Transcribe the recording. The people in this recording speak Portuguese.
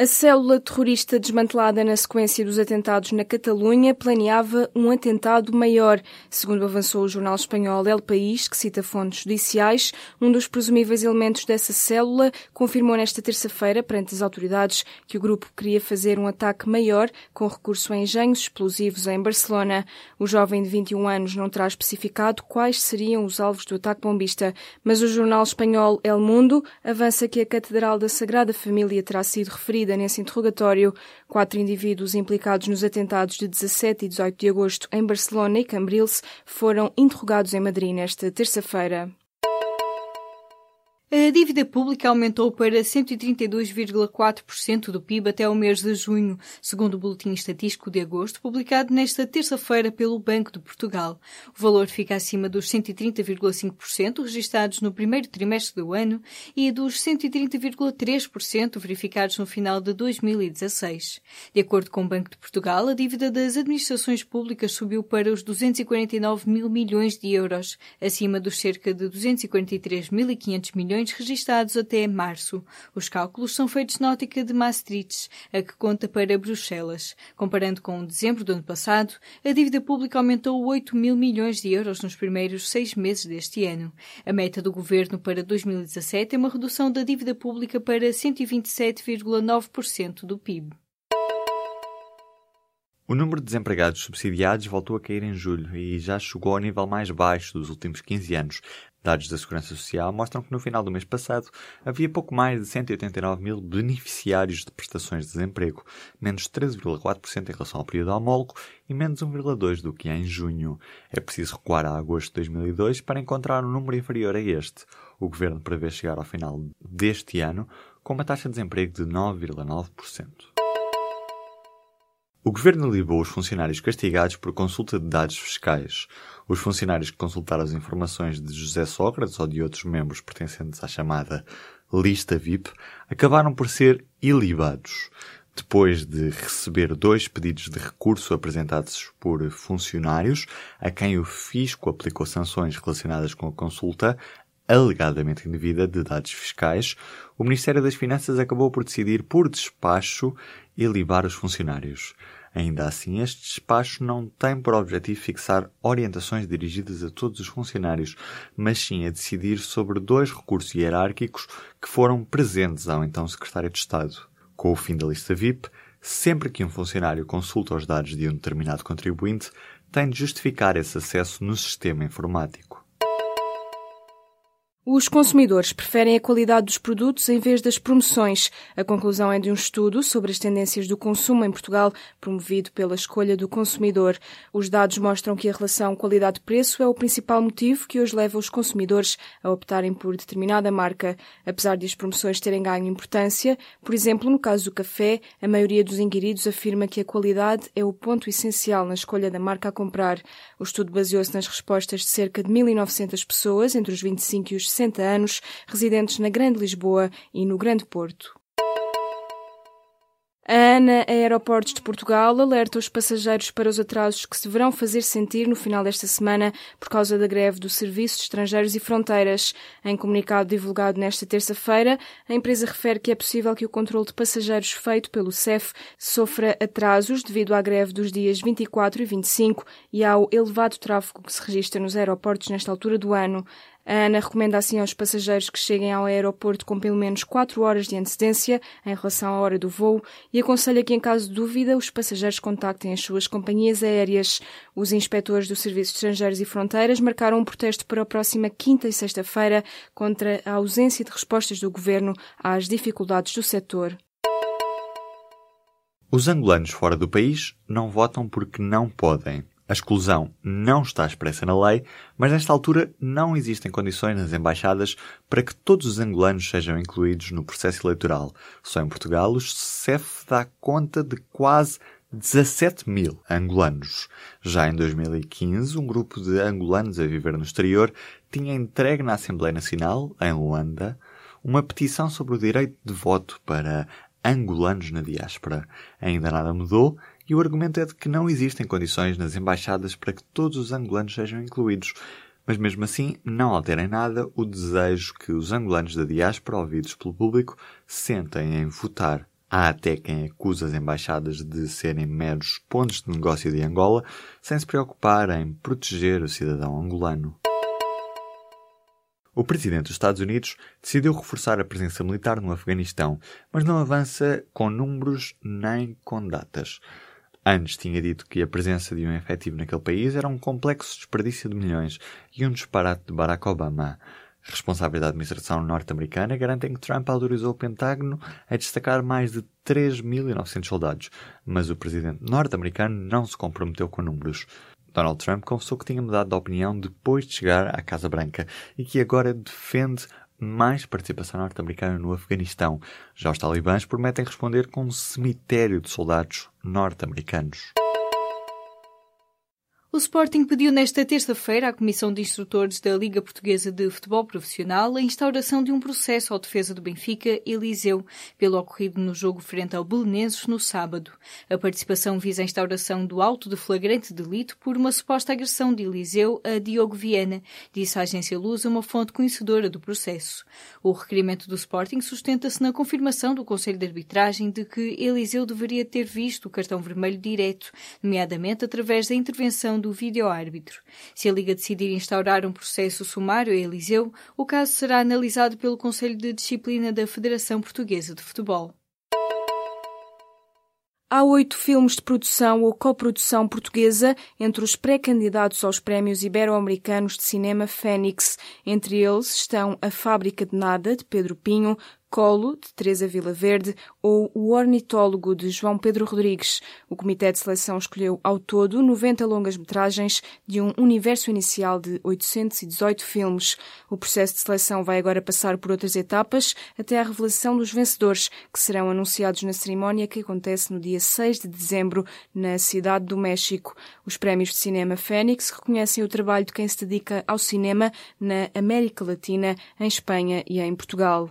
A célula terrorista desmantelada na sequência dos atentados na Catalunha planeava um atentado maior. Segundo avançou o jornal espanhol El País, que cita fontes judiciais, um dos presumíveis elementos dessa célula confirmou nesta terça-feira perante as autoridades que o grupo queria fazer um ataque maior com recurso a engenhos explosivos em Barcelona. O jovem de 21 anos não terá especificado quais seriam os alvos do ataque bombista, mas o jornal espanhol El Mundo avança que a Catedral da Sagrada Família terá sido referida nesse interrogatório. Quatro indivíduos implicados nos atentados de 17 e 18 de agosto em Barcelona e Cambrils foram interrogados em Madrid nesta terça-feira. A dívida pública aumentou para 132,4% do PIB até o mês de junho, segundo o Boletim Estatístico de Agosto, publicado nesta terça-feira pelo Banco de Portugal. O valor fica acima dos 130,5% registados no primeiro trimestre do ano e dos 130,3% verificados no final de 2016. De acordo com o Banco de Portugal, a dívida das administrações públicas subiu para os 249 mil milhões de euros, acima dos cerca de 243.500 milhões milhões registados até março. Os cálculos são feitos na ótica de Maastricht, a que conta para Bruxelas. Comparando com dezembro do ano passado, a dívida pública aumentou 8 mil milhões de euros nos primeiros seis meses deste ano. A meta do governo para 2017 é uma redução da dívida pública para 127,9% do PIB. O número de desempregados subsidiados voltou a cair em julho e já chegou ao nível mais baixo dos últimos 15 anos, Dados da Segurança Social mostram que no final do mês passado havia pouco mais de 189 mil beneficiários de prestações de desemprego, menos 13,4% em relação ao período homólogo e menos 1,2% do que em junho. É preciso recuar a agosto de 2002 para encontrar um número inferior a este. O governo prevê chegar ao final deste ano com uma taxa de desemprego de 9,9%. O governo libou os funcionários castigados por consulta de dados fiscais. Os funcionários que consultaram as informações de José Sócrates ou de outros membros pertencentes à chamada lista VIP acabaram por ser ilibados. Depois de receber dois pedidos de recurso apresentados por funcionários, a quem o fisco aplicou sanções relacionadas com a consulta, alegadamente indevida de dados fiscais, o Ministério das Finanças acabou por decidir, por despacho, ilibar os funcionários. Ainda assim, este despacho não tem por objetivo fixar orientações dirigidas a todos os funcionários, mas sim a decidir sobre dois recursos hierárquicos que foram presentes ao então Secretário de Estado. Com o fim da lista VIP, sempre que um funcionário consulta os dados de um determinado contribuinte, tem de justificar esse acesso no sistema informático. Os consumidores preferem a qualidade dos produtos em vez das promoções. A conclusão é de um estudo sobre as tendências do consumo em Portugal, promovido pela Escolha do Consumidor. Os dados mostram que a relação qualidade-preço é o principal motivo que hoje leva os consumidores a optarem por determinada marca. Apesar de as promoções terem ganho importância, por exemplo, no caso do café, a maioria dos inquiridos afirma que a qualidade é o ponto essencial na escolha da marca a comprar. O estudo baseou-se nas respostas de cerca de 1.900 pessoas entre os 25 e os 60 anos, residentes na Grande Lisboa e no Grande Porto. A ANA Aeroportos de Portugal alerta os passageiros para os atrasos que se deverão fazer sentir no final desta semana por causa da greve do Serviço de Estrangeiros e Fronteiras. Em comunicado divulgado nesta terça-feira, a empresa refere que é possível que o controle de passageiros feito pelo CEF sofra atrasos devido à greve dos dias 24 e 25 e ao elevado tráfego que se registra nos aeroportos nesta altura do ano. A ANA recomenda assim aos passageiros que cheguem ao aeroporto com pelo menos 4 horas de antecedência em relação à hora do voo e aconselha que, em caso de dúvida, os passageiros contactem as suas companhias aéreas. Os inspectores do Serviço de Estrangeiros e Fronteiras marcaram um protesto para a próxima quinta e sexta-feira contra a ausência de respostas do governo às dificuldades do setor. Os angolanos fora do país não votam porque não podem. A exclusão não está expressa na lei, mas nesta altura não existem condições nas embaixadas para que todos os angolanos sejam incluídos no processo eleitoral. Só em Portugal o CEF dá conta de quase 17 mil angolanos. Já em 2015, um grupo de angolanos a viver no exterior tinha entregue na Assembleia Nacional, em Luanda, uma petição sobre o direito de voto para angolanos na diáspora. Ainda nada mudou e o argumento é de que não existem condições nas embaixadas para que todos os angolanos sejam incluídos. Mas mesmo assim, não alterem nada o desejo que os angolanos da diáspora, ouvidos pelo público, sentem em votar. Há até quem acusa as embaixadas de serem meros pontos de negócio de Angola, sem se preocupar em proteger o cidadão angolano. O presidente dos Estados Unidos decidiu reforçar a presença militar no Afeganistão, mas não avança com números nem com datas. Antes tinha dito que a presença de um efetivo naquele país era um complexo desperdício de milhões e um disparate de Barack Obama. Responsáveis da administração norte-americana garantem que Trump autorizou o Pentágono a destacar mais de 3.900 soldados, mas o presidente norte-americano não se comprometeu com números. Donald Trump confessou que tinha mudado de opinião depois de chegar à Casa Branca e que agora defende mais participação norte-americana no Afeganistão. Já os talibãs prometem responder com um cemitério de soldados norte-americanos. O Sporting pediu nesta terça-feira à Comissão de Instrutores da Liga Portuguesa de Futebol Profissional a instauração de um processo à defesa do Benfica Eliseu pelo ocorrido no jogo frente ao Belenenses no sábado. A participação visa a instauração do auto de flagrante delito por uma suposta agressão de Eliseu a Diogo Viana, disse a agência Lusa uma fonte conhecedora do processo. O requerimento do Sporting sustenta-se na confirmação do Conselho de Arbitragem de que Eliseu deveria ter visto o cartão vermelho direto, nomeadamente através da intervenção do vídeo-árbitro. Se a Liga decidir instaurar um processo sumário a Eliseu, o caso será analisado pelo Conselho de Disciplina da Federação Portuguesa de Futebol. Há oito filmes de produção ou coprodução portuguesa entre os pré-candidatos aos prémios ibero-americanos de cinema Fênix. Entre eles estão A Fábrica de Nada, de Pedro Pinho, Colo, de Teresa Vila Verde, ou O Ornitólogo, de João Pedro Rodrigues. O Comitê de Seleção escolheu, ao todo, 90 longas-metragens de um universo inicial de 818 filmes. O processo de seleção vai agora passar por outras etapas, até à revelação dos vencedores, que serão anunciados na cerimónia que acontece no dia 6 de dezembro, na Cidade do México. Os prémios de cinema Fênix reconhecem o trabalho de quem se dedica ao cinema na América Latina, em Espanha e em Portugal.